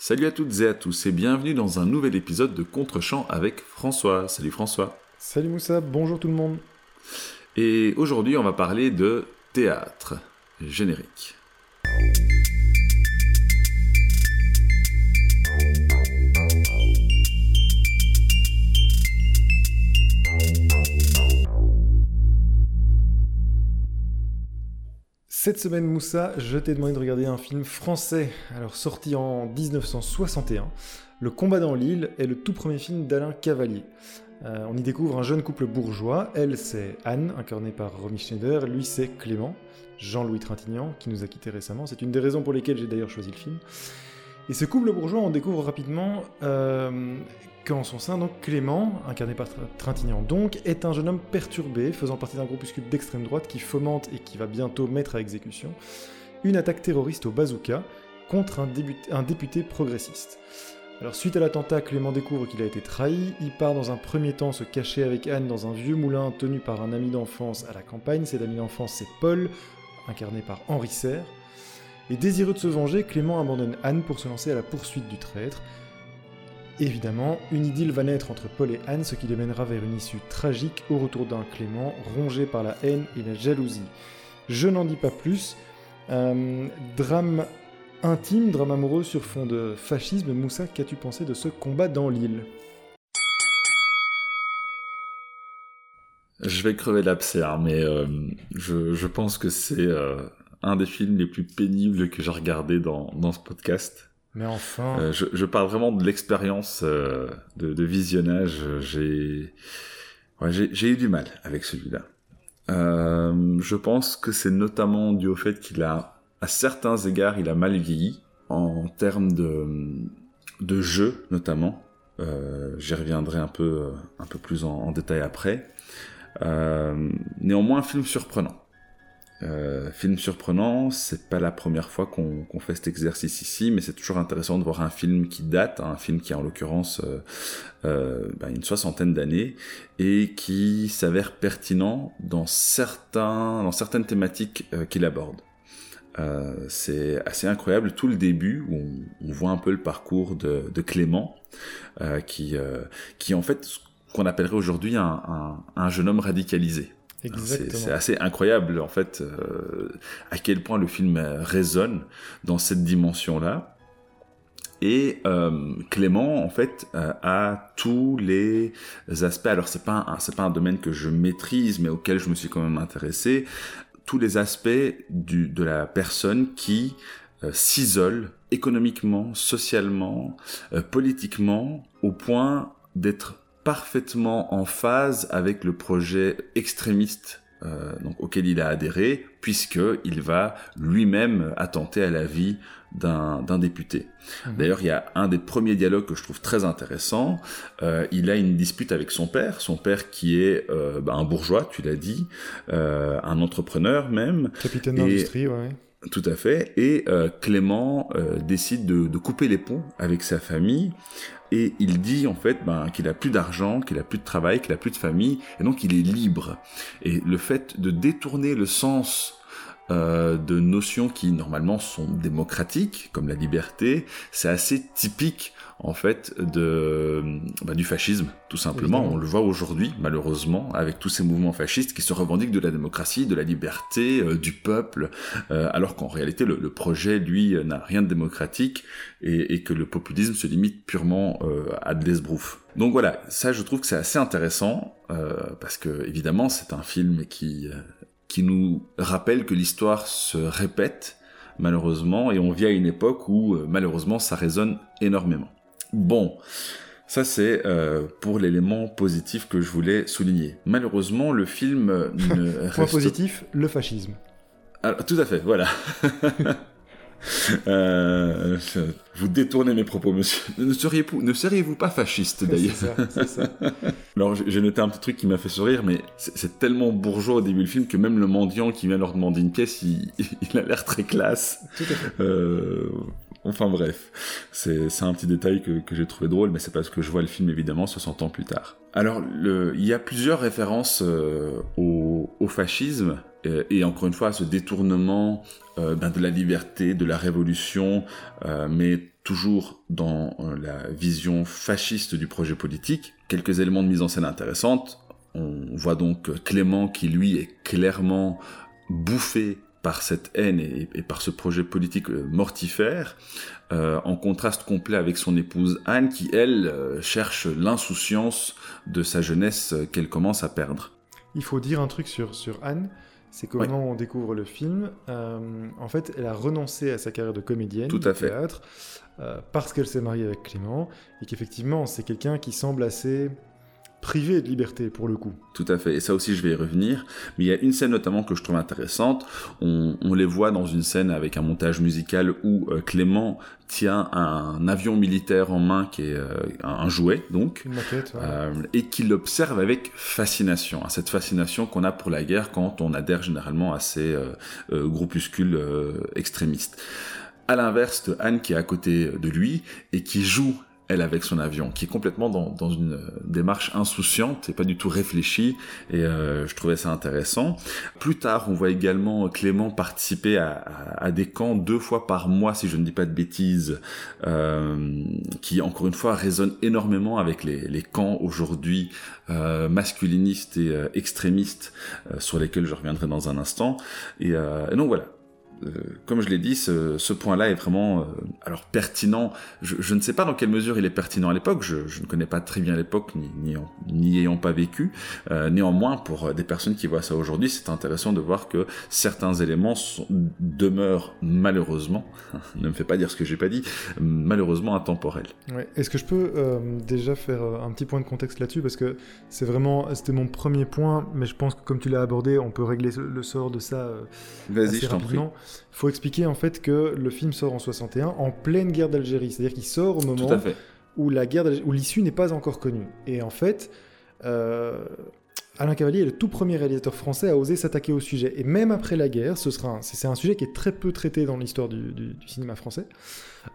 Salut à toutes et à tous et bienvenue dans un nouvel épisode de Contre-champ avec François. Salut François. Salut Moussa, bonjour tout le monde. Et aujourd'hui on va parler de théâtre générique. Cette semaine, Moussa, je t'ai demandé de regarder un film français, alors sorti en 1961. Le combat dans l'île est le tout premier film d'Alain Cavalier. Euh, on y découvre un jeune couple bourgeois. Elle, c'est Anne, incarnée par Romy Schneider. Lui, c'est Clément, Jean-Louis Trintignant, qui nous a quittés récemment. C'est une des raisons pour lesquelles j'ai d'ailleurs choisi le film. Et ce couple bourgeois, on découvre rapidement euh, qu'en son sein, donc Clément, incarné par Trintignant donc, est un jeune homme perturbé, faisant partie d'un groupuscule d'extrême droite qui fomente et qui va bientôt mettre à exécution une attaque terroriste au bazooka contre un, un député progressiste. Alors suite à l'attentat, Clément découvre qu'il a été trahi, il part dans un premier temps se cacher avec Anne dans un vieux moulin tenu par un ami d'enfance à la campagne, cet ami d'enfance c'est Paul, incarné par Henri Serre, et désireux de se venger, Clément abandonne Anne pour se lancer à la poursuite du traître. Évidemment, une idylle va naître entre Paul et Anne, ce qui les mènera vers une issue tragique au retour d'un Clément rongé par la haine et la jalousie. Je n'en dis pas plus. Euh, drame intime, drame amoureux sur fond de fascisme. Moussa, qu'as-tu pensé de ce combat dans l'île? Je vais crever l'abcès, hein, mais euh, je, pense que c'est euh, un des films les plus pénibles que j'ai regardé dans ce podcast. Mais enfin. Euh, je, parle vraiment de l'expérience euh, de, visionnage. J'ai eu du mal avec celui-là. Euh, je pense que c'est notamment dû au fait qu'il a, à certains égards, il a mal vieilli en termes de, jeu notamment. J'y reviendrai un peu, un peu plus en, détail après. Néanmoins, un film surprenant. Euh, film surprenant, c'est pas la première fois qu'on fait cet exercice ici, mais c'est toujours intéressant de voir un film qui date, un film qui a en l'occurrence euh, euh, bah, une soixantaine d'années et qui s'avère pertinent dans certains, dans certaines thématiques euh, qu'il aborde. C'est assez incroyable tout le début où on, voit un peu le parcours de, Clément, qui, qui en fait ce qu'on appellerait aujourd'hui un, un jeune homme radicalisé. C'est assez incroyable en fait euh, à quel point le film résonne dans cette dimension-là. Et euh, Clément, en fait, euh, a tous les aspects. Alors, c'est pas c'est pas un domaine que je maîtrise, mais auquel je me suis quand même intéressé. Tous les aspects de la personne qui euh, s'isole économiquement, socialement, euh, politiquement, au point d'être parfaitement en phase avec le projet extrémiste euh, donc, auquel il a adhéré, puisqu'il va lui-même attenter à la vie d'un député. Mmh. D'ailleurs, il y a un des premiers dialogues que je trouve très intéressant. Euh, il a une dispute avec son père, son père qui est euh, bah, un bourgeois, tu l'as dit, un entrepreneur même. Capitaine d'industrie, ouais. Tout à fait. Et euh, Clément euh, décide de, de, couper les ponts avec sa famille. Et il dit en fait ben, qu'il a plus d'argent, qu'il a plus de travail, qu'il a plus de famille, et donc il est libre. Et le fait de détourner le sens euh, de notions qui normalement sont démocratiques, comme la liberté, c'est assez typique en fait de bah, du fascisme, tout simplement. Évidemment. On le voit aujourd'hui, malheureusement, avec tous ces mouvements fascistes qui se revendiquent de la démocratie, de la liberté, euh, du peuple, euh, alors qu'en réalité le, le, projet, lui, n'a rien de démocratique et, et, que le populisme se limite purement euh, à de l'esbrouf. Donc voilà, ça je trouve que c'est assez intéressant euh, parce que évidemment c'est un film qui qui nous rappelle que l'histoire se répète, malheureusement, et on vit à une époque où, euh, malheureusement, ça résonne énormément. Bon, ça c'est euh, pour l'élément positif que je voulais souligner. Malheureusement, le film ne reste... Point positif, le fascisme. Alors, tout à fait, voilà. Euh, vous détournez mes propos, monsieur. Ne seriez-vous, ne seriez-vous pas fasciste d'ailleurs C'est ça, ça. Alors j'ai noté un petit truc qui m'a fait sourire, mais c'est tellement bourgeois au début du film que même le mendiant qui vient leur demander une pièce, il, il a l'air très classe. Tout à fait. Euh, enfin bref, c'est un petit détail que, que j'ai trouvé drôle, mais c'est parce que je vois le film évidemment 60 ans plus tard. Alors le, il y a plusieurs références euh, au, au fascisme euh, et encore une fois ce détournement euh, ben, de la liberté, de la révolution, euh, mais toujours dans la vision fasciste du projet politique. Quelques éléments de mise en scène intéressantes. On voit donc Clément qui lui est clairement bouffé par cette haine et, par ce projet politique mortifère, en contraste complet avec son épouse Anne, qui elle cherche l'insouciance de sa jeunesse qu'elle commence à perdre. Il faut dire un truc sur, sur Anne, c'est comment on découvre le film. en fait, elle a renoncé à sa carrière de comédienne Tout à fait. théâtre parce qu'elle s'est mariée avec Clément et qu'effectivement c'est quelqu'un qui semble assez privé de liberté pour le coup. Tout à fait, et ça aussi je vais y revenir. Mais il y a une scène notamment que je trouve intéressante. On, les voit dans une scène avec un montage musical où euh, Clément tient un avion militaire en main qui est euh, un jouet donc, une maquette, euh, et qu'il observe avec fascination. Hein, cette fascination qu'on a pour la guerre quand on adhère généralement à ces groupuscules extrémistes. À l'inverse de Anne qui est à côté de lui et qui joue elle avec son avion, qui est complètement dans, dans une euh, démarche insouciante et pas du tout réfléchie, et euh, je trouvais ça intéressant. Plus tard, on voit également Clément participer à, à, des camps deux fois par mois, si je ne dis pas de bêtises, euh, qui encore une fois résonnent énormément avec les, les camps aujourd'hui euh, masculinistes et euh, extrémistes sur lesquels je reviendrai dans un instant. Et, et donc voilà, euh, comme je l'ai dit, ce, point-là est vraiment euh, alors pertinent. Je, ne sais pas dans quelle mesure il est pertinent à l'époque. Je, ne connais pas très bien l'époque, ni, ni, ayant pas vécu. Euh, néanmoins, pour des personnes qui voient ça aujourd'hui, c'est intéressant de voir que certains éléments demeurent malheureusement, ne me fais pas dire ce que j'ai pas dit, malheureusement intemporels. Est-ce que je peux déjà faire un petit point de contexte là-dessus? Parce que c'est vraiment, c'était mon premier point, mais je pense que comme tu l'as abordé, on peut régler le sort de ça. Vas-y, je t'en prie. Il faut expliquer en fait que le film sort en 61 en pleine guerre d'Algérie, c'est-à-dire qu'il sort au moment où la guerre où l'issue n'est pas encore connue. Et en fait, euh, Alain Cavalier est le tout premier réalisateur français à oser s'attaquer au sujet. Et même après la guerre, ce sera c'est un sujet qui est très peu traité dans l'histoire du, cinéma français.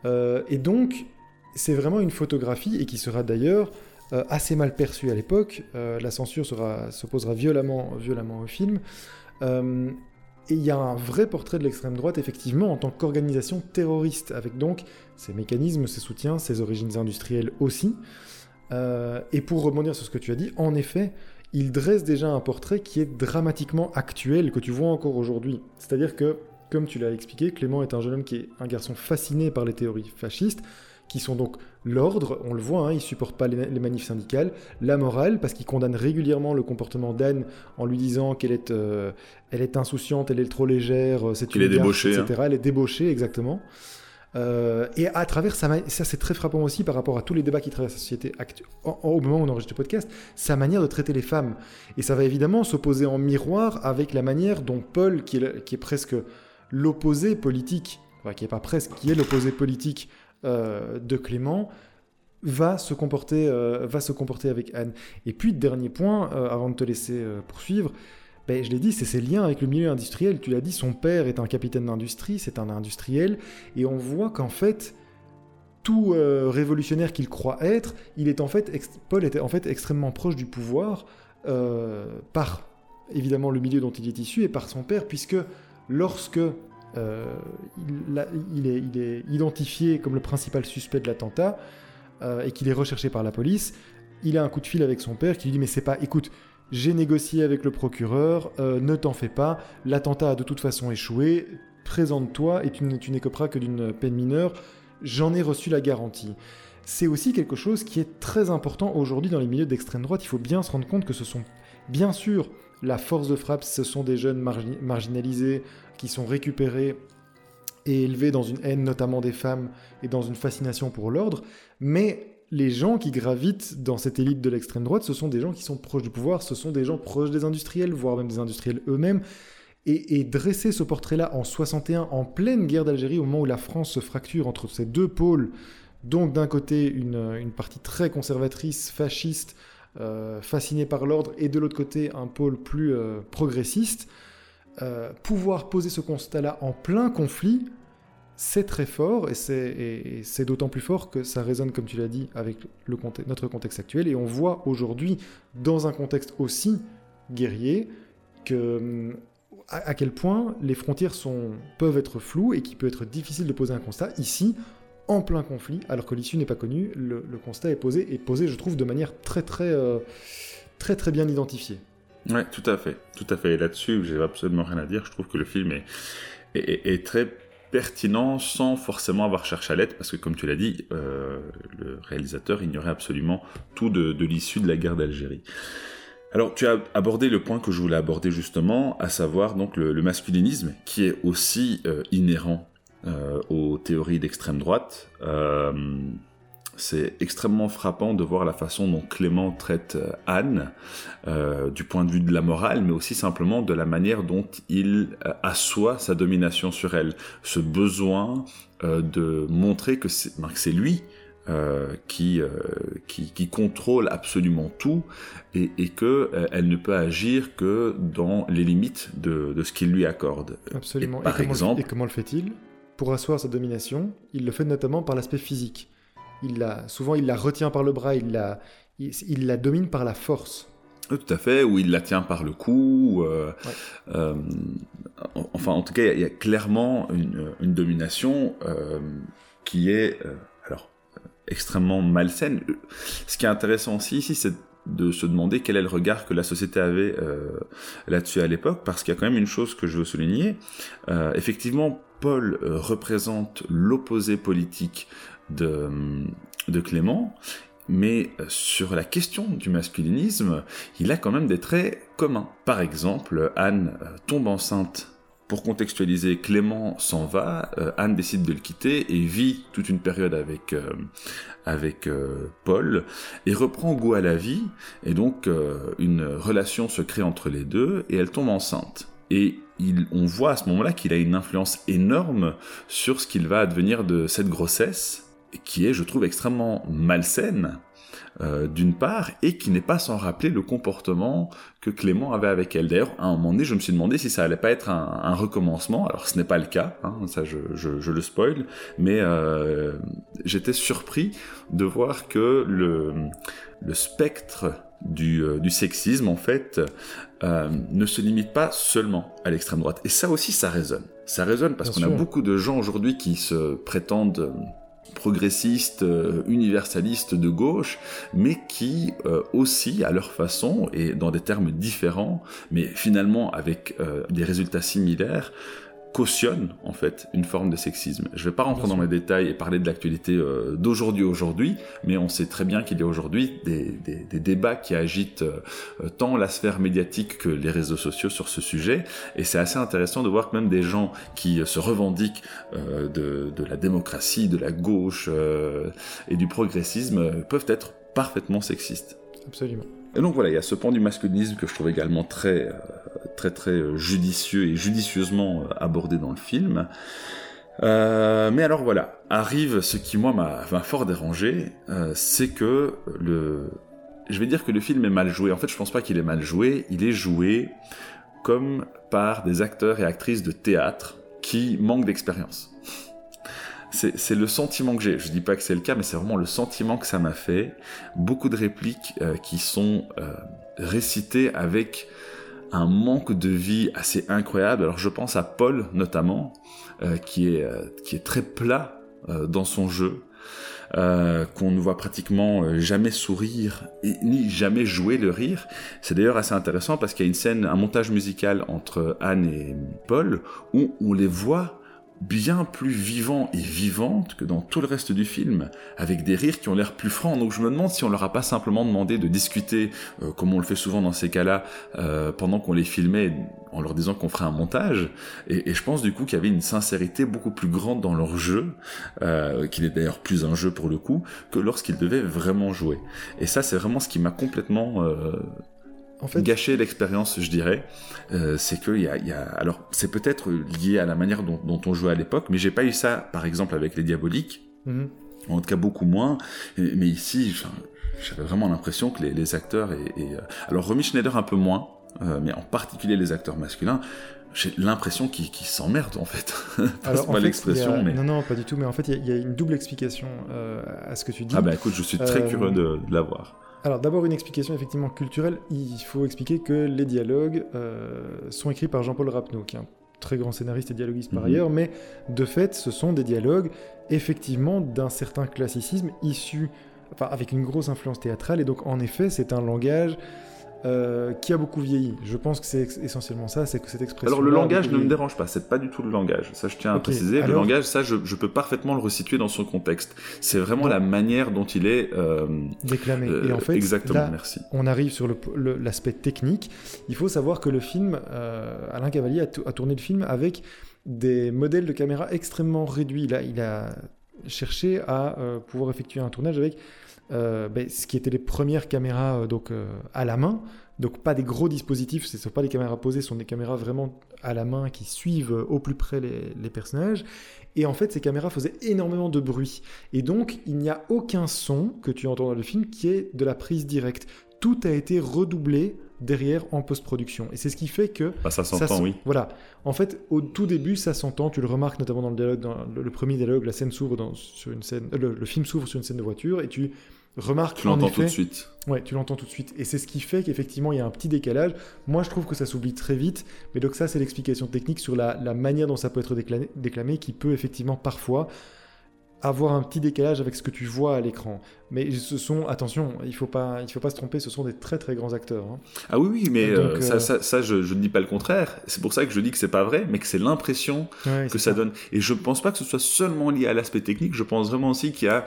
Euh, et donc, c'est vraiment une photographie et qui sera d'ailleurs euh, assez mal perçue à l'époque. la censure s'opposera violemment, violemment au film. Et il y a un vrai portrait de l'extrême droite, effectivement, en tant qu'organisation terroriste, avec donc ses mécanismes, ses soutiens, ses origines industrielles aussi. Euh, et pour rebondir sur ce que tu as dit, en effet, il dresse déjà un portrait qui est dramatiquement actuel, que tu vois encore aujourd'hui. C'est-à-dire que, comme tu l'as expliqué, Clément est un jeune homme qui est un garçon fasciné par les théories fascistes, qui sont donc l'ordre, on le voit, hein, il supporte pas les, manifs syndicales, la morale, parce qu'il condamne régulièrement le comportement d'Anne en lui disant qu'elle est, euh, elle est insouciante, elle est trop légère, euh, c'est une est débauchée, etc. Elle est débauchée, exactement. Euh, et à travers ça, ça c'est très frappant aussi par rapport à tous les débats qui traversent la société au moment où on enregistre le podcast, sa manière de traiter les femmes. Et ça va évidemment s'opposer en miroir avec la manière dont Paul, qui est, qui est presque l'opposé politique, enfin, qui est pas presque, qui est l'opposé politique de Clément va se comporter, euh, va se comporter avec Anne. Et puis, dernier point, euh, avant de te laisser poursuivre, ben, je l'ai dit, c'est ses liens avec le milieu industriel. Tu l'as dit, son père est un capitaine d'industrie, c'est un industriel, et on voit qu'en fait, tout révolutionnaire qu'il croit être, il est en fait, Paul était en fait extrêmement proche du pouvoir par évidemment le milieu dont il est issu et par son père, puisque lorsque euh, il, est, identifié comme le principal suspect de l'attentat euh, et qu'il est recherché par la police. Il a un coup de fil avec son père qui lui dit mais c'est pas, écoute, j'ai négocié avec le procureur, euh, ne t'en fais pas, l'attentat a de toute façon échoué, présente-toi et tu, n'écoperas que d'une peine mineure, j'en ai reçu la garantie. C'est aussi quelque chose qui est très important aujourd'hui dans les milieux d'extrême droite, il faut bien se rendre compte que ce sont bien sûr la force de frappe, ce sont des jeunes marginalisés qui sont récupérés et élevés dans une haine notamment des femmes et dans une fascination pour l'ordre, mais les gens qui gravitent dans cette élite de l'extrême droite, ce sont des gens qui sont proches du pouvoir, ce sont des gens proches des industriels, voire même des industriels eux-mêmes. Et, dresser ce portrait-là en 61, en pleine guerre d'Algérie, au moment où la France se fracture entre ces deux pôles, donc d'un côté une partie très conservatrice, fasciste, euh, fasciné par l'ordre, et de l'autre côté un pôle plus euh, progressiste, euh, pouvoir poser ce constat-là en plein conflit, c'est très fort, et c'est d'autant plus fort que ça résonne, comme tu l'as dit, avec notre contexte actuel, et on voit aujourd'hui, dans un contexte aussi guerrier, que à, quel point les frontières peuvent être floues et qu'il peut être difficile de poser un constat. Ici, en plein conflit, alors que l'issue n'est pas connue. Le, constat est posé, et posé, je trouve, de manière très très euh, très très bien identifiée. Ouais, tout à fait, tout à fait. Là-dessus, j'ai absolument rien à dire. Je trouve que le film est, très pertinent sans forcément avoir cherché à l'être, parce que comme tu l'as dit, euh, le réalisateur ignorait absolument tout de, l'issue de la guerre d'Algérie. Alors, tu as abordé le point que je voulais aborder justement, à savoir donc le, masculinisme, qui est aussi euh, inhérent euh, aux théories d'extrême droite. Euh, c'est extrêmement frappant de voir la façon dont Clément traite euh, Anne, du point de vue de la morale, mais aussi simplement de la manière dont il assoit sa domination sur elle. Ce besoin de montrer que c'est ben, lui qui, qui, contrôle absolument tout et, et que elle ne peut agir que dans les limites de, de ce qu'il lui accorde. Absolument. par exemple, et comment le fait-il? Pour asseoir sa domination, il le fait notamment par l'aspect physique. Il la, souvent, il la retient par le bras, il la, il, la domine par la force. tout à fait, ou il la tient par le cou. Euh, euh, enfin, en tout cas, il y, a clairement une, domination euh, qui est alors extrêmement malsaine. Ce qui est intéressant aussi ici, c'est de se demander quel est le regard que la société avait là-dessus à l'époque, parce qu'il y a quand même une chose que je veux souligner. effectivement, Paul représente l'opposé politique de, Clément, mais euh, sur la question du masculinisme, il a quand même des traits communs. Par exemple, Anne euh, tombe enceinte. Pour contextualiser, Clément s'en va, Anne décide de le quitter et vit toute une période avec, avec Paul et reprend goût à la vie et donc une relation se crée entre les deux et elle tombe enceinte. Et on voit à ce moment-là qu'il a une influence énorme sur ce qu'il va advenir de cette grossesse, qui est, je trouve, extrêmement malsaine, euh, d'une part, et qui n'est pas sans rappeler le comportement que Clément avait avec elle. D'ailleurs, à un moment donné, je me suis demandé si ça allait pas être un, recommencement. Alors, ce n'est pas le cas, hein, ça je, le spoil, mais euh, j'étais surpris de voir que le, le spectre du, euh, du, sexisme, en fait, euh, ne se limite pas seulement à l'extrême droite. Et ça aussi, ça résonne. Ça résonne parce qu'on a beaucoup de gens aujourd'hui qui se prétendent euh, progressistes, universalistes de gauche, mais qui aussi, à leur façon et dans des termes différents, mais finalement avec des résultats similaires, cautionne en fait une forme de sexisme. Je ne vais pas rentrer dans les détails et parler de l'actualité euh, d'aujourd'hui aujourd'hui, mais on sait très bien qu'il y a aujourd'hui des, débats qui agitent euh, tant la sphère médiatique que les réseaux sociaux sur ce sujet, et c'est assez intéressant de voir que même des gens qui se revendiquent euh, de, de, la démocratie, de la gauche et du progressisme peuvent être parfaitement sexistes. Absolument. Et donc voilà, il y a ce point du masculinisme que je trouve également très, euh, très, très euh, judicieux et judicieusement euh, abordé dans le film. mais alors voilà, arrive ce qui moi m'a fort dérangé, c'est que le, je vais dire que le film est mal joué. En fait, je pense pas qu'il est mal joué. Il est joué comme par des acteurs et actrices de théâtre qui manquent d'expérience c'est le sentiment que j'ai. Je dis pas que c'est le cas, mais c'est vraiment le sentiment que ça m'a fait. Beaucoup de répliques euh, qui sont euh, récitées avec un manque de vie assez incroyable. Alors je pense à Paul notamment, euh, qui est qui est très plat dans son jeu. qu'on ne voit pratiquement jamais sourire et, ni jamais jouer le rire. C'est d'ailleurs assez intéressant parce qu'il y a une scène, un montage musical entre Anne et Paul où on les voit bien plus vivant et vivante que dans tout le reste du film, avec des rires qui ont l'air plus francs. Donc je me demande si on leur a pas simplement demandé de discuter, euh, comme on le fait souvent dans ces cas-là, euh, pendant qu'on les filmait, en leur disant qu'on ferait un montage. Et, je pense du coup qu'il y avait une sincérité beaucoup plus grande dans leur jeu, euh, qu'il est d'ailleurs plus un jeu pour le coup, que lorsqu'ils devaient vraiment jouer. Et ça, c'est vraiment ce qui m'a complètement en fait... gâcher l'expérience, je dirais. Euh, c'est que y a, y a, alors c'est peut-être lié à la manière dont, dont on jouait à l'époque, mais j'ai pas eu ça, par exemple, avec les Diaboliques. Mhm. En tout cas, beaucoup moins. mais ici, j'avais vraiment l'impression que les, les acteurs et, et, euh, alors Romy Schneider un peu moins, euh, mais en particulier les acteurs masculins, j'ai l'impression qu'ils s'emmerdent en fait. Pas l'expression, mais... Non, non, pas du tout, mais en fait, il y, y, a une double explication euh, à ce que tu dis. Ah bah écoute, je suis très curieux de, de l'avoir. Alors d'abord une explication effectivement culturelle, il faut expliquer que les dialogues euh, sont écrits par Jean-Paul Rapneau, qui est un très grand scénariste et dialoguiste par Mhm. ailleurs, mais de fait, ce sont des dialogues effectivement d'un certain classicisme issu, enfin avec une grosse influence théâtrale, et donc en effet, c'est un langage euh, qui a beaucoup vieilli. Je pense que c'est essentiellement ça, c'est que cette expression. Alors le langage ne me dérange pas, c'est pas du tout le langage. Ça je tiens à préciser. Le alors- langage, ça je, je peux parfaitement le resituer dans son contexte. C'est vraiment Bon. la manière dont il est. euh, déclamé. euh, et en fait, exactement, là, merci. on arrive sur le- le- l'aspect technique. Il faut savoir que le film, Alain Cavalier a, a tourné le film avec des modèles de caméra extrêmement réduits. A, il a cherché à pouvoir effectuer un tournage avec euh, ben, ce qui étaient les premières caméras euh, donc, euh, à la main. Donc pas des gros dispositifs, ce ne sont pas des caméras posées, ce sont des caméras vraiment à la main qui suivent au plus près les, les personnages. Et en fait, ces caméras faisaient énormément de bruit. Et donc, il n'y a aucun son que tu entends dans le film qui est de la prise directe. Tout a été redoublé derrière en post-production. Et c'est ce qui fait que... Bah, ça s'entend, oui. Voilà. En fait, au tout début, ça s'entend. Tu le remarques notamment dans le dialogue, dans le, le premier dialogue, la scène s'ouvre sur une scène... euh, Le, le film s'ouvre sur une scène de voiture et tu remarques Tu en l'entends tout de suite. Ouais, tu l'entends tout de suite. Et c'est ce qui fait qu'effectivement, il y a un petit décalage. Moi, je trouve que ça s'oublie très vite. Mais donc ça, c'est l'explication technique sur la, la manière dont ça peut être déclamé, déclamé, qui peut effectivement parfois avoir un petit décalage avec ce que tu vois à l'écran. Mais ce sont, attention, il faut pas, il faut pas se tromper, ce sont des très très grands acteurs. hein. Ah oui, oui, mais Donc, euh, ça, euh, ça, ça, je, je ne dis pas le contraire. C'est pour ça que je dis que c'est pas vrai, mais que c'est l'impression Ouais, que ça donne. Et je pense pas que ce soit seulement lié à l'aspect technique. Je pense vraiment aussi qu'il y a,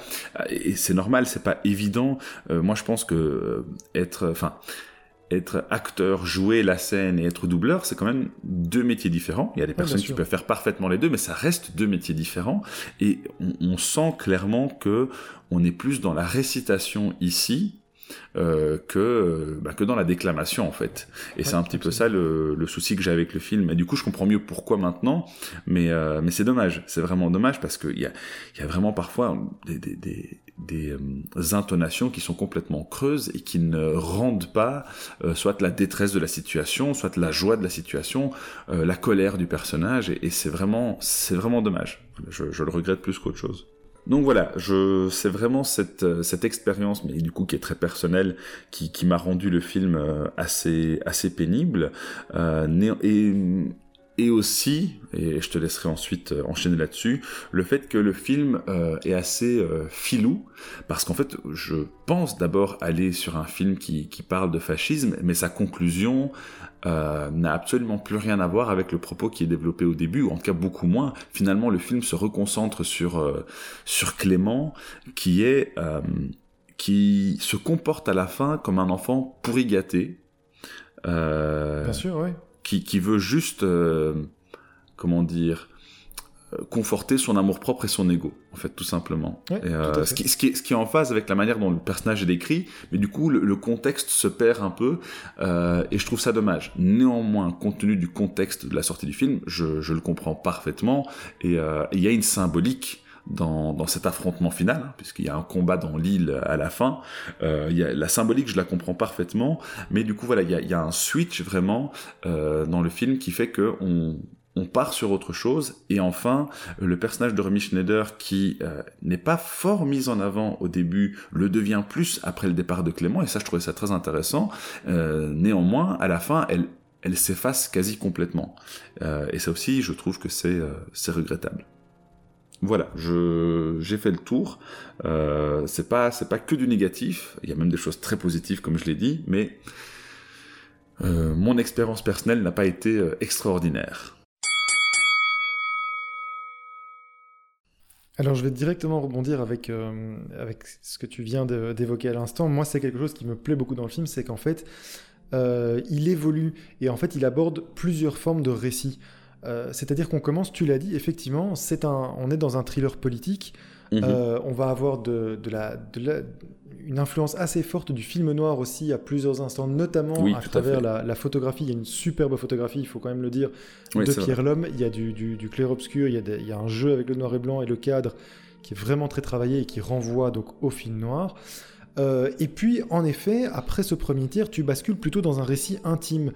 et c'est normal, c'est pas évident. Euh, moi, je pense que euh, être, enfin, être acteur, jouer la scène et être doubleur, c'est quand même deux métiers différents. Il y a des personnes qui peuvent faire parfaitement les deux, mais ça reste deux métiers différents. Et on, on sent clairement que on est plus dans la récitation ici. Euh, que euh, bah, que dans la déclamation en fait. Et c'est un petit peu ça le, le souci que j'ai avec le film. Et du coup je comprends mieux pourquoi maintenant mais euh, mais c'est dommage. C'est vraiment dommage parce qu'il y a il y a vraiment parfois des des, des, des, euh, intonations qui sont complètement creuses et qui ne rendent pas euh, soit la détresse de la situation soit la joie de la situation euh, la colère du personnage. Et, et c'est vraiment c'est vraiment dommage. Je, je le regrette plus qu'autre chose donc voilà, je, c'est vraiment cette, euh, cette expérience, mais du coup qui est très personnelle, qui, m'a rendu le film euh, assez, assez pénible. Euh, et aussi, et je te laisserai ensuite euh, enchaîner là-dessus, le fait que le film euh, est assez euh, filou, parce qu'en fait, je pense d'abord aller sur un film qui, qui parle de fascisme, mais sa conclusion euh, n'a absolument plus rien à voir avec le propos qui est développé au début, ou en tout cas beaucoup moins. Finalement, le film se reconcentre sur, sur Clément, qui est... qui se comporte à la fin comme un enfant pourri gâté, euh, Bien sûr, oui. Qui, qui veut juste, euh, comment dire, euh, conforter son amour propre et son ego, en fait, tout simplement. Ouais, Et, euh, ce, qui, ce, qui est, ce qui est en phase avec la manière dont le personnage est décrit, mais du coup, le, le contexte se perd un peu, euh, et je trouve ça dommage. Néanmoins, compte tenu du contexte de la sortie du film, je, je le comprends parfaitement, et euh, il y a une symbolique dans, dans cet affrontement final, hein, puisqu'il y a un combat dans l'île à la fin. Euh, il y a, la symbolique, je la comprends parfaitement, mais du coup, voilà, il y a, il y a un switch vraiment euh, dans le film qui fait que on, part sur autre chose. Et enfin, le personnage de Romy Schneider, qui euh, n'est pas fort mis en avant au début, le devient plus après le départ de Clément, et ça, je trouvais ça très intéressant. Euh, néanmoins, à la fin, elle, elle s'efface quasi complètement. Euh, et ça aussi, je trouve que c'est euh, c'est regrettable. Voilà, j'ai fait le tour. Euh, c'est pas que du négatif. Il y a même des choses très positives, comme je l'ai dit, mais euh, mon expérience personnelle n'a pas été euh, extraordinaire. Alors je vais directement rebondir avec, euh, ce que tu viens d'évoquer à l'instant. Moi, c'est quelque chose qui me plaît beaucoup dans le film, c'est qu'en fait, il évolue et en fait, il aborde plusieurs formes de récits. Euh, C'est-à-dire qu'on commence, tu l'as dit, effectivement, c'est un, on est dans un thriller politique. Mhm. Euh, on va avoir de, de la, de la- une influence assez forte du film noir aussi à plusieurs instants, notamment Oui, à travers la, la photographie. Il y a une superbe photographie, il faut quand même le dire, Oui, de. Pierre Lhomme. Il y a du, du, du clair-obscur, il, y a des- il y a un jeu avec le noir et blanc et le cadre qui est vraiment très travaillé et qui renvoie donc au film noir. Euh, et puis, en effet, après ce premier tir, tu bascules plutôt dans un récit intime.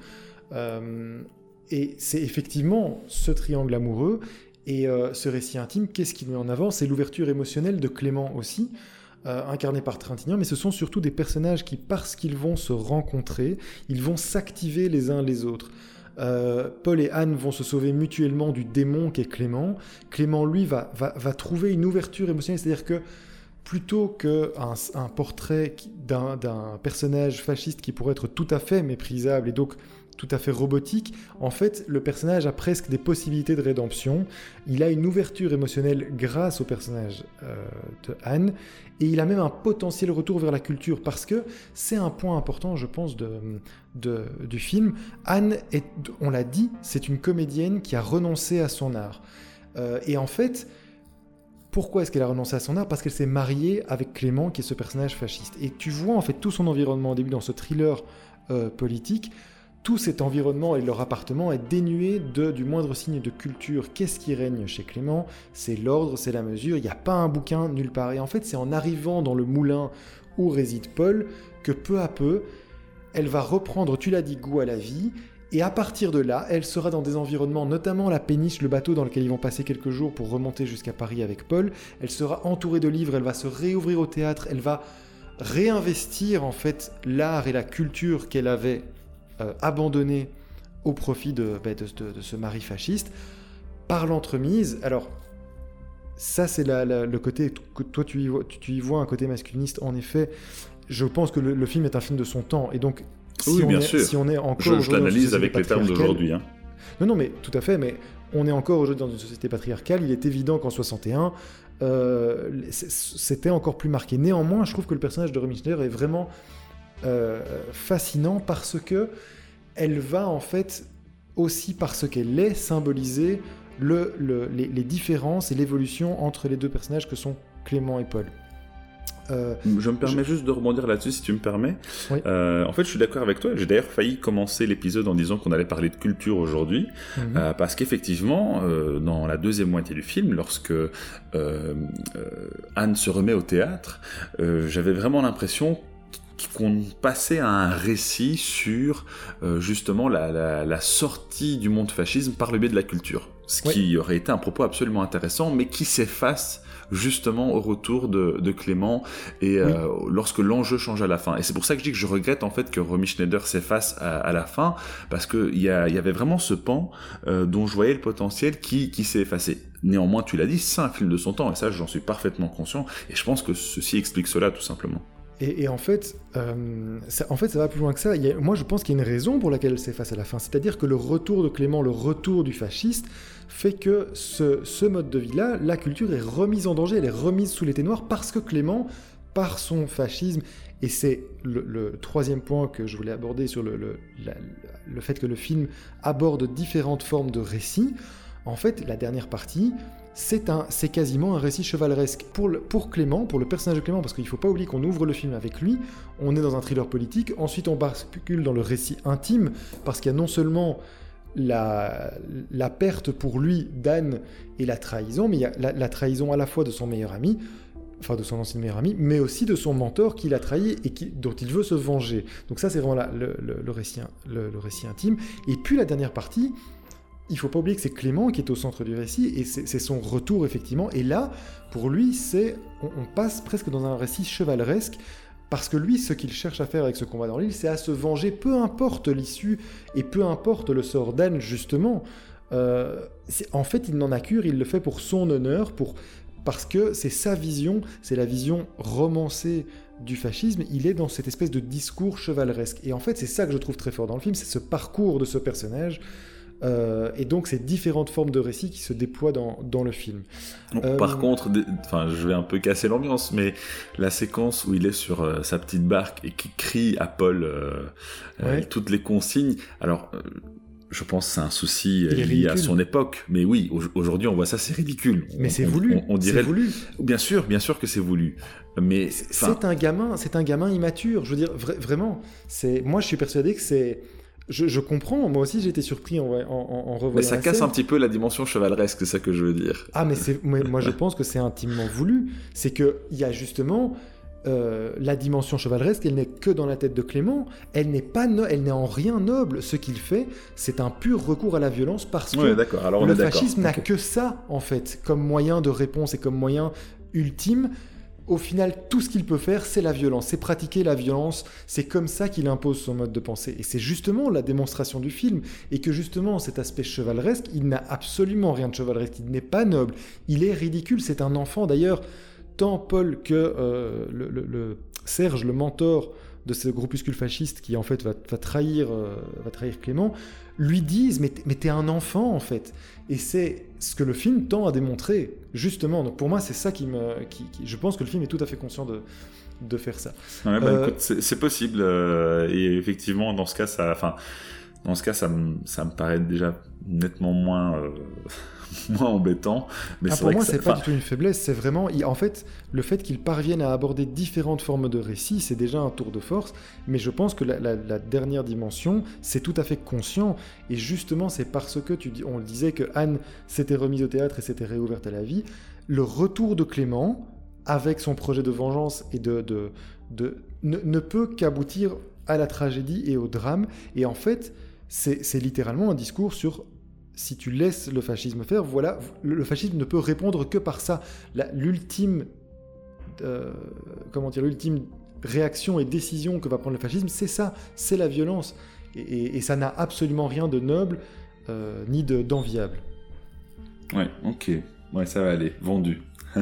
Euh, et c'est effectivement ce triangle amoureux. Et euh, ce récit intime, qu'est-ce qu'il met en avant? C'est l'ouverture émotionnelle de Clément aussi, euh, incarné par Trintignant, mais ce sont surtout des personnages qui, parce qu'ils vont se rencontrer, ils vont s'activer les uns les autres. Paul et Anne vont se sauver mutuellement du démon qu'est Clément. Clément, lui, va, va, va trouver une ouverture émotionnelle, c'est-à-dire que plutôt qu'un un portrait d'un personnage fasciste qui pourrait être tout à fait méprisable et donc tout à fait robotique, en fait, le personnage a presque des possibilités de rédemption. Il a une ouverture émotionnelle grâce au personnage euh, de Anne, et il a même un potentiel retour vers la culture, parce que c'est un point important, je pense, de, du film. Anne, est, on l'a dit, c'est une comédienne qui a renoncé à son art. Euh, et en fait, pourquoi est-ce qu'elle a renoncé à son art? Parce qu'elle s'est mariée avec Clément, qui est ce personnage fasciste. Et tu vois en fait tout son environnement au début dans ce thriller euh, politique tout cet environnement et leur appartement est dénué du moindre signe de culture. Qu'est-ce qui règne chez Clément? C'est l'ordre, c'est la mesure, il n'y a pas un bouquin nulle part. Et en fait, c'est en arrivant dans le moulin où réside Paul que peu à peu, elle va reprendre, tu l'as dit, goût à la vie. Et à partir de là, elle sera dans des environnements, notamment la péniche, le bateau dans lequel ils vont passer quelques jours pour remonter jusqu'à Paris avec Paul. Elle sera entourée de livres, elle va se réouvrir au théâtre, elle va réinvestir en fait l'art et la culture qu'elle avait euh, abandonné au profit bah, de, de, ce mari fasciste par l'entremise. Alors, ça, c'est le côté que toi, tu y, vois, tu, y, vois, un côté masculiniste. En effet, je pense que le, film est un film de son temps. Et donc, si, oui, on, bien est, sûr. si on est encore. Je, l'analyse avec les termes d'aujourd'hui. Hein. Non, non, mais tout à fait. Mais on est encore aujourd'hui dans une société patriarcale. Il est évident qu'en 61, euh, c'était encore plus marqué. Néanmoins, je trouve que le personnage de Romy Schneider est vraiment euh, fascinant parce que elle va en fait aussi parce qu'elle est symboliser le, les, différences et l'évolution entre les deux personnages que sont Clément et Paul. Euh, je me permets juste de rebondir là-dessus si tu me permets. Euh, en fait, je suis d'accord avec toi. J'ai d'ailleurs failli commencer l'épisode en disant qu'on allait parler de culture aujourd'hui, mhm. parce qu'effectivement, dans la deuxième moitié du film, lorsque Anne se remet au théâtre, j'avais vraiment l'impression qu'on passait à un récit sur euh, justement la, sortie du monde fascisme par le biais de la culture. Ce qui aurait été un propos absolument intéressant, mais qui s'efface justement au retour de, Clément et euh, lorsque l'enjeu change à la fin. Et c'est pour ça que je dis que je regrette en fait que Romy Schneider s'efface à, la fin, parce qu'il y, y avait vraiment ce pan euh, dont je voyais le potentiel qui, qui s'est effacé. Néanmoins, tu l'as dit, c'est un film de son temps, et ça j'en suis parfaitement conscient, et je pense que ceci explique cela tout simplement. Et, en, fait, euh, ça, en fait, ça va plus loin que ça. moi, je pense qu'il y a une raison pour laquelle elle s'efface à la fin. C'est-à-dire que le retour de Clément, le retour du fasciste, fait que ce, mode de vie-là, la culture est remise en danger, elle est remise sous les noirs parce que Clément, par son fascisme, et c'est le, troisième point que je voulais aborder sur le, le fait que le film aborde différentes formes de récits, en fait, la dernière partie, c'est quasiment un récit chevaleresque. Pour, pour Clément, pour le personnage de Clément, parce qu'il ne faut pas oublier qu'on ouvre le film avec lui, on est dans un thriller politique, ensuite on bascule dans le récit intime, parce qu'il y a non seulement la, la perte pour lui d'Anne et la trahison, mais il y a la, trahison à la fois de son meilleur ami, enfin de son ancien meilleur ami, mais aussi de son mentor qui l'a trahi et dont il veut se venger. Donc ça c'est vraiment le, le, récit, le, récit intime. Et puis la dernière partie, il faut pas oublier que c'est Clément qui est au centre du récit et c'est son retour effectivement. Et là, pour lui, c'est on, passe presque dans un récit chevaleresque parce que lui, ce qu'il cherche à faire avec ce combat dans l'île, c'est à se venger, peu importe l'issue et peu importe le sort d'Anne justement. Euh, en fait, il n'en a cure, il le fait pour son honneur, parce que c'est sa vision, c'est la vision romancée du fascisme, il est dans cette espèce de discours chevaleresque. Et en fait, c'est ça que je trouve très fort dans le film, c'est ce parcours de ce personnage euh, et donc, c'est différentes formes de récits qui se déploient dans, dans le film. Par euh, contre, enfin, je vais un peu casser l'ambiance, mais la séquence où il est sur euh, sa petite barque et qui crie à Paul toutes les consignes, alors je pense que c'est un souci lié à son époque. Mais oui, aujourd'hui, on voit ça, c'est ridicule. Mais c'est voulu. On, dirait voulu. Bien sûr, bien sûr que c'est voulu. Mais c'est un gamin, c'est un gamin immature. Je veux dire, vraiment. C'est moi, je suis persuadé que c'est je, comprends, moi aussi j'ai été surpris en, en, en revoyant. Mais ça casse un petit peu la dimension chevaleresque, c'est ça que je veux dire. Ah, mais, moi je pense que c'est intimement voulu. C'est qu'il y a justement euh, la dimension chevaleresque, elle n'est que dans la tête de Clément. Elle n'est pas, elle n'est en rien noble. Ce qu'il fait, c'est un pur recours à la violence parce que Alors, le fascisme n'a que ça en fait comme moyen de réponse et comme moyen ultime au final, tout ce qu'il peut faire, c'est la violence, c'est pratiquer la violence, c'est comme ça qu'il impose son mode de pensée. Et c'est justement la démonstration du film, et que justement, cet aspect chevaleresque, il n'a absolument rien de chevaleresque, il n'est pas noble, il est ridicule, c'est un enfant. D'ailleurs, tant Paul que euh, le, Serge, le mentor de ce groupuscule fasciste qui en fait va, trahir, euh, va trahir Clément, lui disent mais, mais t'es un enfant en fait. Et c'est ce que le film tend à démontrer, justement. Donc pour moi, c'est ça qui me. Qui, je pense que le film est tout à fait conscient de, de faire ça. Bah, euh, c'est possible. Euh, et effectivement, dans ce cas, ça. Enfin, dans ce cas, ça me, ça me paraît déjà nettement moins. Moins embêtant. Mais ah, pour moi, c'est pas du tout une faiblesse. C'est vraiment, en fait, le fait qu'ils parviennent à aborder différentes formes de récits, c'est déjà un tour de force. Mais je pense que la, dernière dimension, c'est tout à fait conscient. Et justement, c'est parce que tu dis, on le disait que Anne s'était remise au théâtre et s'était réouverte à la vie. Le retour de Clément, avec son projet de vengeance et de, de, de ne, ne peut qu'aboutir à la tragédie et au drame. Et en fait, c'est littéralement un discours sur si tu laisses le fascisme faire, voilà, le fascisme ne peut répondre que par ça. L'ultime, euh, comment dire, l'ultime réaction et décision que va prendre le fascisme, c'est ça, c'est la violence. Et, ça n'a absolument rien de noble euh, ni d'enviable. ouais, ok, ouais, ça va aller, vendu.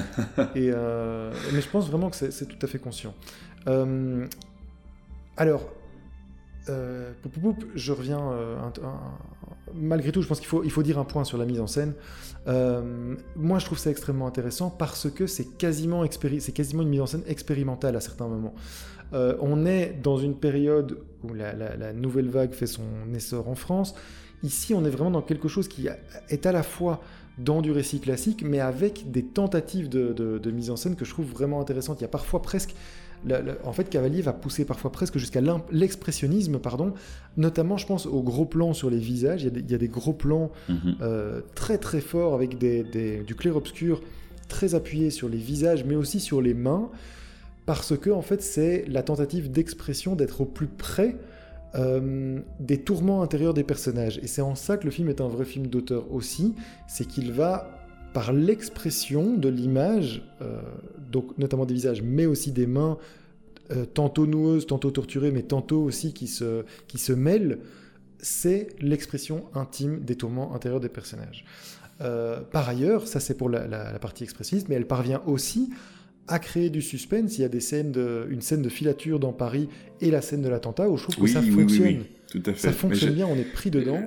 et, euh, mais je pense vraiment que c'est tout à fait conscient. alors, euh, je reviens. Euh, malgré tout, je pense qu'il faut, il faut dire un point sur la mise en scène. Euh, moi, je trouve ça extrêmement intéressant parce que c'est quasiment, quasiment une mise en scène expérimentale à certains moments. on est dans une période où la, nouvelle vague fait son essor en France. Ici, on est vraiment dans quelque chose qui est à la fois dans du récit classique, mais avec des tentatives de mise en scène que je trouve vraiment intéressantes. Il y a parfois presque en fait, Cavalier va pousser parfois presque jusqu'à l'expressionnisme, pardon. Notamment, je pense aux gros plans sur les visages. Il y a des, gros plans mhm. euh, très très forts avec du clair-obscur très appuyé sur les visages, mais aussi sur les mains, parce que en fait, c'est la tentative d'expression d'être au plus près euh, des tourments intérieurs des personnages. Et c'est en ça que le film est un vrai film d'auteur aussi, c'est qu'il va par l'expression de l'image, euh, donc notamment des visages, mais aussi des mains, euh, tantôt noueuses, tantôt torturées, mais tantôt aussi qui se, qui se mêlent, c'est l'expression intime des tourments intérieurs des personnages. Euh, par ailleurs, ça c'est pour la, partie expressiste, mais elle parvient aussi à créer du suspense. Il y a des scènes de, une scène de filature dans Paris et la scène de l'attentat où je trouve que ça fonctionne. tout à fait. Ça fonctionne bien, on est pris dedans.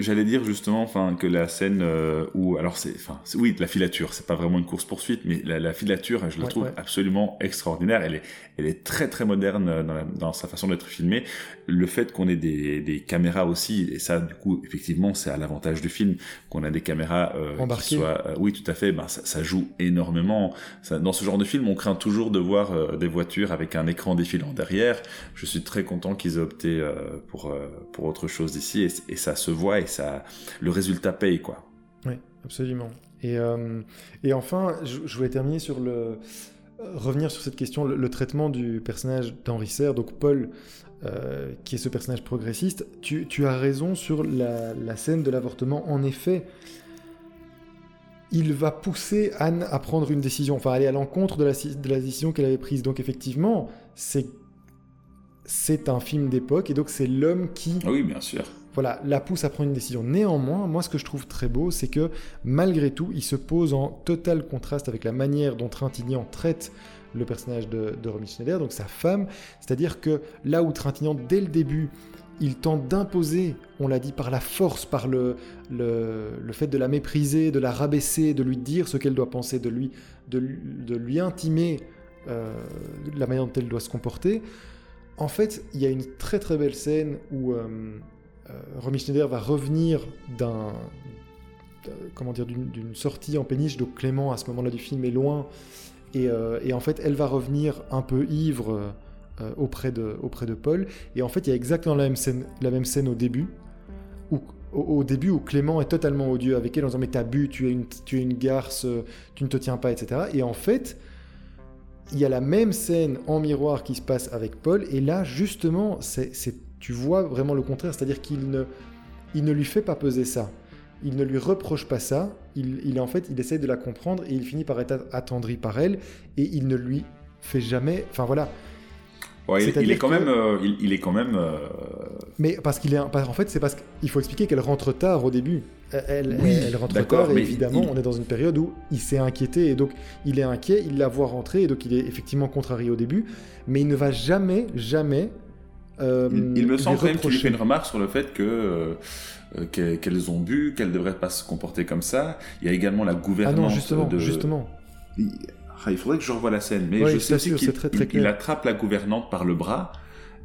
J'allais dire justement, enfin, que la scène euh, où, alors c'est, enfin, oui, la filature, c'est pas vraiment une course poursuite, mais la, filature, je la trouve absolument extraordinaire. Elle est, elle est très très moderne euh, dans, dans sa façon d'être filmée. Le fait qu'on ait des, des, caméras aussi, et ça, du coup, effectivement, c'est à l'avantage du film qu'on a des caméras euh, qui soient, euh, oui, tout à fait, ben ça, ça joue énormément. Ça, dans ce genre de film, on craint toujours de voir des voitures avec un écran défilant derrière. Je suis très content qu'ils aient opté pour pour autre chose d'ici, et, et ça se voit. Et ça, le résultat paye, quoi. Oui, absolument. Et, euh, et enfin, je, voulais terminer sur le revenir sur cette question, le, traitement du personnage d'Henri Serre, donc Paul, euh, qui est ce personnage progressiste. Tu, tu as raison sur la, la scène de l'avortement. En effet, il va pousser Anne à prendre une décision, enfin aller à l'encontre de la, de la décision qu'elle avait prise. Donc effectivement, c'est c'est un film d'époque et donc c'est l'homme qui ah oui bien sûr voilà, la pousse à prendre une décision. Néanmoins, moi, ce que je trouve très beau, c'est que malgré tout, il se pose en total contraste avec la manière dont Trintignant traite le personnage de, Romy Schneider, donc sa femme. C'est-à-dire que là où Trintignant, dès le début, il tente d'imposer, on l'a dit, par la force, par le, fait de la mépriser, de la rabaisser, de lui dire ce qu'elle doit penser, de lui, de, lui intimer euh, la manière dont elle doit se comporter. En fait, il y a une très très belle scène où euh, Romy Schneider va revenir d'un comment dire d'une sortie en péniche, donc Clément à ce moment-là du film est loin, et, euh, en fait elle va revenir un peu ivre euh, auprès, de, auprès de Paul, et en fait il y a exactement la même scène, la même scène au début, où, au, début où Clément est totalement odieux avec elle en disant mais t'as bu, tu es, une, tu es une garce, tu ne te tiens pas, etc. Et en fait, il y a la même scène en miroir qui se passe avec Paul, et là justement c'est tu vois vraiment le contraire, c'est-à-dire qu'il ne, il ne lui fait pas peser ça. il ne lui reproche pas ça, il, il en fait, il essaie de la comprendre et il finit par être attendri par elle et il ne lui fait jamais, enfin voilà. Ouais, il, il est quand même, euh, il, il, est quand même. Euh, Mais parce qu'il est, en fait, c'est parce qu'il faut expliquer qu'elle rentre tard au début. Elle, oui, elle, rentre tard et évidemment, on est dans une période où il s'est inquiété et donc il est inquiet, il la voit rentrer et donc il est effectivement contrarié au début, mais il ne va jamais, jamais. Euh, il, me semble quand même qu'il fait une remarque sur le fait que euh, qu'elles ont bu, qu'elles devraient pas se comporter comme ça. Il y a également la gouvernance. Ah non, justement, de... justement. Ah, il faudrait que je revoie la scène, mais je sais aussi qu'il attrape la gouvernante par le bras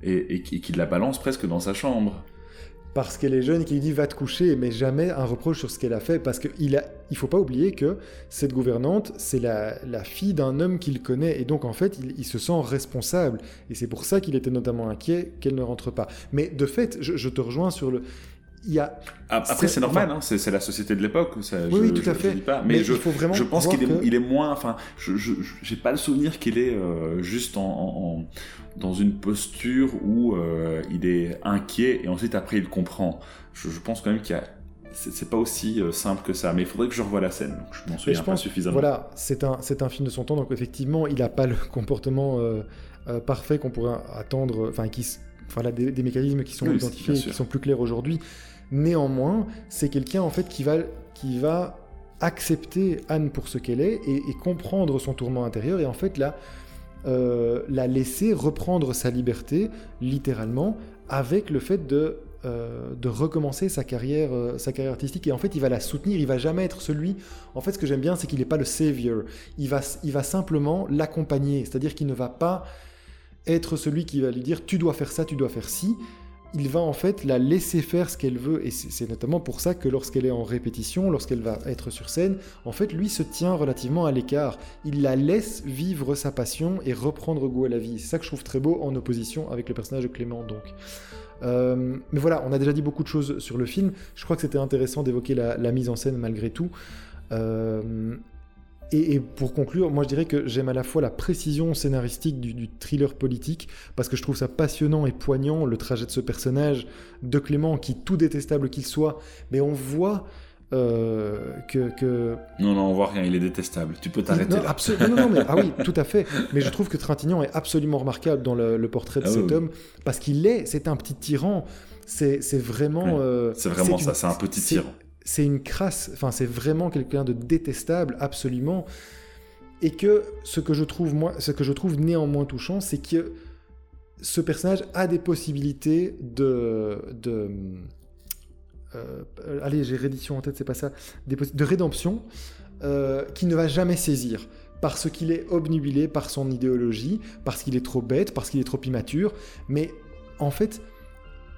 et, et qu'il la balance presque dans sa chambre. Parce qu'elle est jeune et qu'il lui dit va te coucher, mais jamais un reproche sur ce qu'elle a fait, parce qu'il a, il faut pas oublier que cette gouvernante, c'est la, la, fille d'un homme qu'il connaît, et donc en fait, il, se sent responsable, et c'est pour ça qu'il était notamment inquiet qu'elle ne rentre pas. Mais de fait, je te rejoins sur le, a... Après, c'est normal, hein, c'est la société de l'époque. Oui, je, oui, tout à fait. pas. Mais, je, il faut vraiment je pense qu'il est, il est, moins. Enfin, je n'ai pas le souvenir qu'il est euh, juste en, en, dans une posture où euh, il est inquiet et ensuite après il comprend. Je, pense quand même qu'il y a c'est pas aussi euh, simple que ça, mais il faudrait que je revoie la scène. Donc je m'en souviens je pense, pas suffisamment. Voilà, c'est un, un film de son temps, donc effectivement, il n'a pas le comportement parfait qu'on pourrait attendre, enfin, qui, enfin, des, des, mécanismes qui sont identifiés, qui sont plus clairs aujourd'hui. Néanmoins, c'est quelqu'un en fait qui va, qui va accepter Anne pour ce qu'elle est et, comprendre son tourment intérieur et en fait la, euh, la laisser reprendre sa liberté littéralement avec le fait de, euh, de recommencer sa carrière, euh, sa carrière artistique. Et en fait il va la soutenir, il va jamais être celui, en fait ce que j'aime bien c'est qu'il n'est pas le savior, il va, il va simplement l'accompagner, c'est-à-dire qu'il ne va pas être celui qui va lui dire tu dois faire ça, tu dois faire ci, il va en fait la laisser faire ce qu'elle veut. Et c'est notamment pour ça que lorsqu'elle est en répétition, lorsqu'elle va être sur scène, en fait, lui se tient relativement à l'écart. Il la laisse vivre sa passion et reprendre goût à la vie. C'est ça que je trouve très beau en opposition avec le personnage de Clément, donc. Euh, mais voilà, on a déjà dit beaucoup de choses sur le film. Je crois que c'était intéressant d'évoquer la, mise en scène malgré tout. Euh, et, pour conclure, moi je dirais que j'aime à la fois la précision scénaristique du, thriller politique, parce que je trouve ça passionnant et poignant, le trajet de ce personnage de Clément, qui tout détestable qu'il soit, mais on voit euh, que, Non, non, on voit rien, il est détestable. Tu peux t'arrêter là. Non, non, mais, ah oui, tout à fait. Mais je trouve que Trintignant est absolument remarquable dans le, portrait de ah cet homme, parce qu'il est, c'est un petit tyran. C'est vraiment. Euh, c'est vraiment ça, c'est un petit tyran c'est une crasse, enfin c'est vraiment quelqu'un de détestable, absolument. Et que ce que je trouve, néanmoins touchant, c'est que ce personnage a des possibilités de. euh, allez, j'ai réédition en tête, c'est pas ça. De rédemption euh, qui ne va jamais saisir. Parce qu'il est obnubilé par son idéologie, parce qu'il est trop bête, parce qu'il est trop immature. Mais en fait,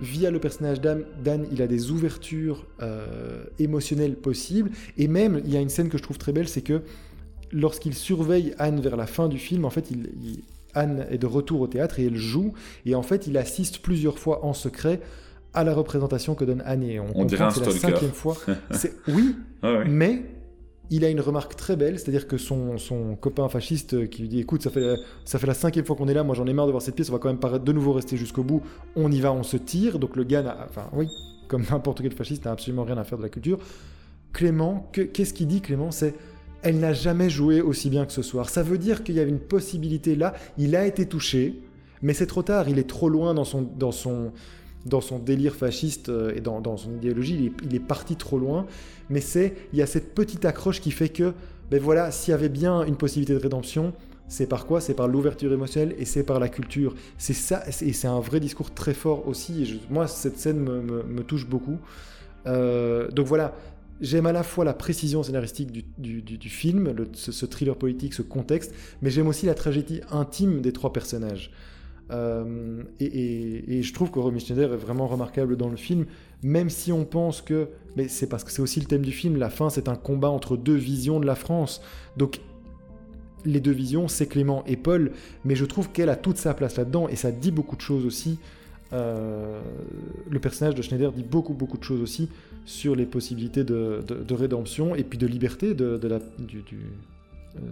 via le personnage d'Anne, il a des ouvertures euh, émotionnelles possibles. Et même, il y a une scène que je trouve très belle, c'est que lorsqu'il surveille Anne vers la fin du film, en fait, il, Anne est de retour au théâtre et elle joue. Et en fait, il assiste plusieurs fois en secret à la représentation que donne Anne. Et on, dirait un c'est la cinquième fois. oui, ah mais il a une remarque très belle, c'est-à-dire que son, son, copain fasciste qui lui dit écoute, ça fait, ça fait la cinquième fois qu'on est là, moi j'en ai marre de voir cette pièce, on va quand même de nouveau rester jusqu'au bout, on y va, on se tire. Donc le gars, enfin oui, comme n'importe quel fasciste, n'a absolument rien à faire de la culture. Clément, qu'est-ce qu'il dit Clément? C'est elle n'a jamais joué aussi bien que ce soir. Ça veut dire qu'il y avait une possibilité là, il a été touché, mais c'est trop tard, il est trop loin dans son, dans son, dans son délire fasciste euh, et dans, son idéologie, il est, parti trop loin mais c'est il y a cette petite accroche qui fait que, ben voilà, s'il y avait bien une possibilité de rédemption, c'est par quoi? C'est par l'ouverture émotionnelle et c'est par la culture. C'est ça, et c'est un vrai discours très fort aussi. moi, cette scène me, touche beaucoup. Euh, donc voilà, j'aime à la fois la précision scénaristique du, film, ce, thriller politique, ce contexte, mais j'aime aussi la tragédie intime des trois personnages. Euh, et, je trouve que Romy Schneider est vraiment remarquable dans le film, même si on pense que, mais c'est parce que c'est aussi le thème du film, la fin c'est un combat entre deux visions de la France. Donc les deux visions, c'est Clément et Paul, mais je trouve qu'elle a toute sa place là-dedans et ça dit beaucoup de choses aussi. Euh, le personnage de Schneider dit beaucoup beaucoup de choses aussi sur les possibilités de, rédemption et puis de liberté de, la, du,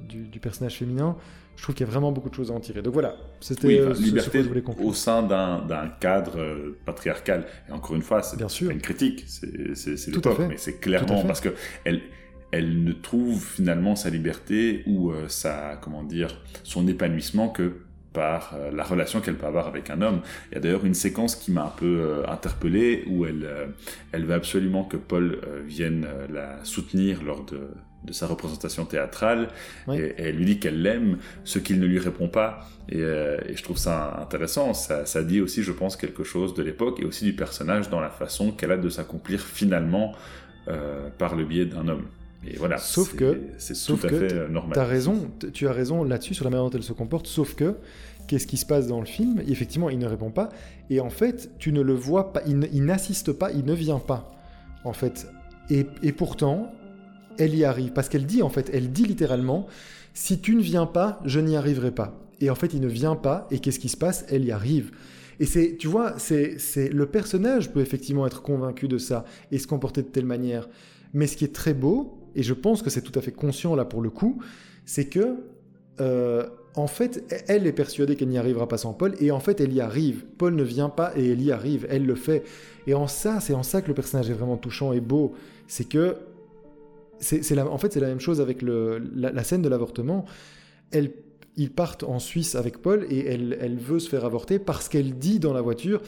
du, personnage féminin, je trouve qu'il y a vraiment beaucoup de choses à en tirer. Donc voilà, c'était oui, ce, liberté que je voulais conclure. au sein d'un cadre patriarcal. Et encore une fois, c'est une critique, c'est l'époque, mais c'est clairement parce que elle, elle ne trouve finalement sa liberté ou sa, comment dire, son épanouissement que par euh, la relation qu'elle peut avoir avec un homme. Il y a d'ailleurs une séquence qui m'a un peu euh, interpellé où elle, euh, elle veut absolument que Paul vienne la soutenir lors de, de sa représentation théâtrale et, elle lui dit qu'elle l'aime, ce qu'il ne lui répond pas. Et, et je trouve ça intéressant. Ça, ça, dit aussi, je pense, quelque chose de l'époque et aussi du personnage dans la façon qu'elle a de s'accomplir finalement par le biais d'un homme. Et voilà, sauf que c'est tout à fait normal. As raison, tu as raison là-dessus sur la manière dont elle se comporte, sauf que qu'est-ce qui se passe dans le film? Effectivement, il ne répond pas. Et en fait, tu ne le vois pas, il n'assiste pas, il ne vient pas. En fait. Et, pourtant, elle y arrive. Parce qu'elle dit, en fait, elle dit littéralement, si tu ne viens pas, je n'y arriverai pas. Et en fait, il ne vient pas. Et qu'est-ce qui se passe? Elle y arrive. Et c'est, tu vois, c'est, c'est le personnage peut effectivement être convaincu de ça et se comporter de telle manière. Mais ce qui est très beau, et je pense que c'est tout à fait conscient là pour le coup, c'est que euh, en fait, elle est persuadée qu'elle n'y arrivera pas sans Paul, et en fait, elle y arrive. Paul ne vient pas et elle y arrive, elle le fait. Et en ça, c'est en ça que le personnage est vraiment touchant et beau. C'est que, en fait, c'est la même chose avec la, scène de l'avortement. Ils partent en Suisse avec Paul et elle, veut se faire avorter parce qu'elle dit dans la voiture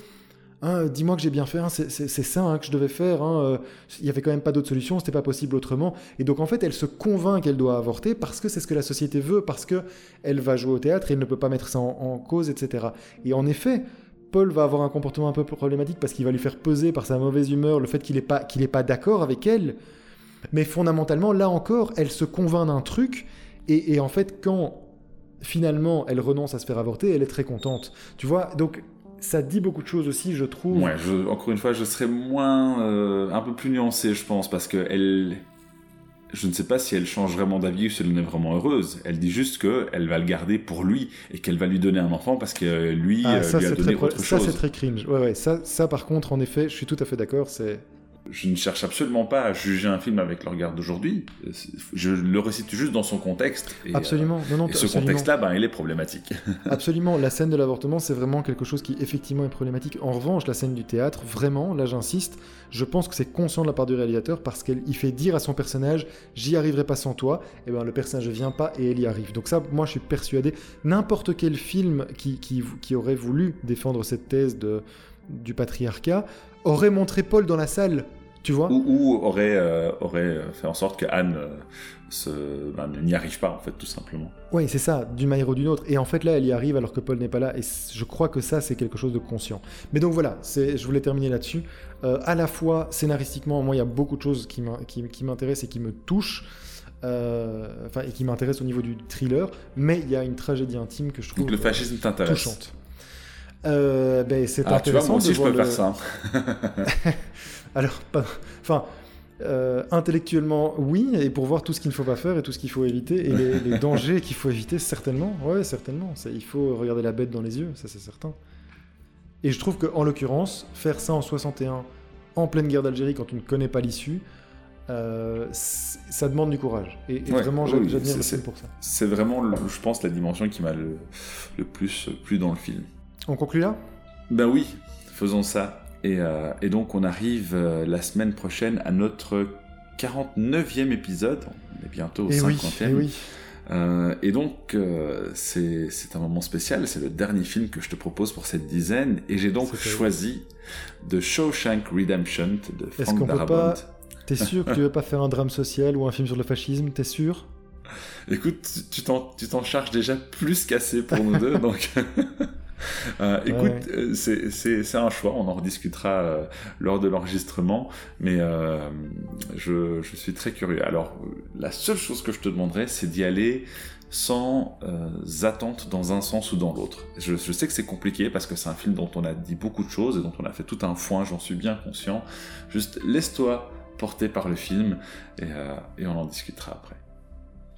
Hein, dis-moi que j'ai bien fait, hein, c'est ça hein, que je devais faire, euh, il n'y avait quand même pas d'autre solution, c'était pas possible autrement. Et donc en fait, elle se convainc qu'elle doit avorter parce que c'est ce que la société veut, parce que elle va jouer au théâtre et elle ne peut pas mettre ça en, cause, etc. Et en effet, Paul va avoir un comportement un peu problématique parce qu'il va lui faire peser par sa mauvaise humeur le fait qu'il n'est pas d'accord avec elle. Mais fondamentalement, là encore, elle se convainc d'un truc et, et en fait, quand finalement elle renonce à se faire avorter, elle est très contente. Tu vois, donc ça dit beaucoup de choses aussi, je trouve. Ouais, encore une fois, je serais moins, euh, un peu plus nuancé, je pense, parce que elle, je ne sais pas si elle change vraiment d'avis ou si elle en est vraiment heureuse. Elle dit juste que elle va le garder pour lui et qu'elle va lui donner un enfant parce que lui, ah, euh, lui a donné autre chose. Ça, c'est très cringe. Ouais, ouais. Ça, ça, par contre, en effet, je suis tout à fait d'accord. C'est je ne cherche absolument pas à juger un film avec le regard d'aujourd'hui. Je le récite juste dans son contexte. Et, absolument. Non, non, et ce contexte-là, ben, il est problématique. absolument. La scène de l'avortement, c'est vraiment quelque chose qui effectivement est problématique. En revanche, la scène du théâtre, vraiment, là j'insiste, je pense que c'est conscient de la part du réalisateur parce qu'il fait dire à son personnage, j'y arriverai pas sans toi. Et ben le personnage ne vient pas et elle y arrive. Donc ça, moi, je suis persuadé. N'importe quel film qui, qui, qui aurait voulu défendre cette thèse de du patriarcat aurait montré Paul dans la salle tu vois ou, aurait, euh, aurait fait en sorte que Anne euh, ben, n'y arrive pas, en fait, tout simplement. Oui, c'est ça, d'une manière ou d'une autre. Et en fait, là, elle y arrive alors que Paul n'est pas là. Et je crois que ça, c'est quelque chose de conscient. Mais donc voilà, je voulais terminer là-dessus. Euh, à la fois, scénaristiquement, moi, il y a beaucoup de choses qui m'intéressent et qui me touchent. Enfin, et qui m'intéressent au niveau du thriller, mais il y a une tragédie intime que je trouve Donc le fascisme t'intéresse touchante. ben, c'est ah, tu vois, moi aussi, je peux faire ça. Alors, pas, enfin, euh, intellectuellement, oui, et pour voir tout ce qu'il ne faut pas faire et tout ce qu'il faut éviter, et les, dangers qu'il faut éviter, certainement. Ouais, certainement. il faut regarder la bête dans les yeux, ça c'est certain. Et je trouve qu'en l'occurrence, faire ça en 61, en pleine guerre d'Algérie, quand tu ne connais pas l'issue, euh, ça demande du courage. Et, vraiment, j'admire le film pour ça. C'est vraiment, je pense, la dimension qui m'a le, le, plus plu dans le film. On conclut là? Ben oui, faisons ça. Euh, et, donc on arrive euh, la semaine prochaine à notre 49e épisode. On est bientôt au 50e. Et, oui. Euh, et donc c'est un moment spécial, c'est le dernier film que je te propose pour cette dizaine. Et j'ai donc choisi The Shawshank Redemption de Frank Darabont. T'es sûr que tu veux pas faire un drame social ou un film sur le fascisme? T'es sûr? Écoute, tu t'en charges déjà plus qu'assez pour nous deux, donc... Euh, écoute, euh, c'est un choix, on en rediscutera euh, lors de l'enregistrement, mais je, je, suis très curieux. Alors, la seule chose que je te demanderais, c'est d'y aller sans attente dans un sens ou dans l'autre. Je, je, sais que c'est compliqué parce que c'est un film dont on a dit beaucoup de choses et dont on a fait tout un foin, j'en suis bien conscient. Juste laisse-toi porter par le film et, et on en discutera après.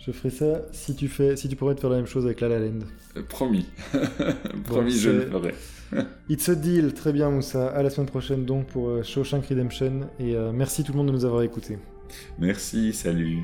Je ferai ça si tu fais, si tu pourrais te faire la même chose avec La La Land. Euh, promis. promis, je le ferai. It's a deal. Très bien, Moussa. À la semaine prochaine donc pour euh, Shawshank Redemption. Et euh, merci tout le monde de nous avoir écoutés. Merci, salut.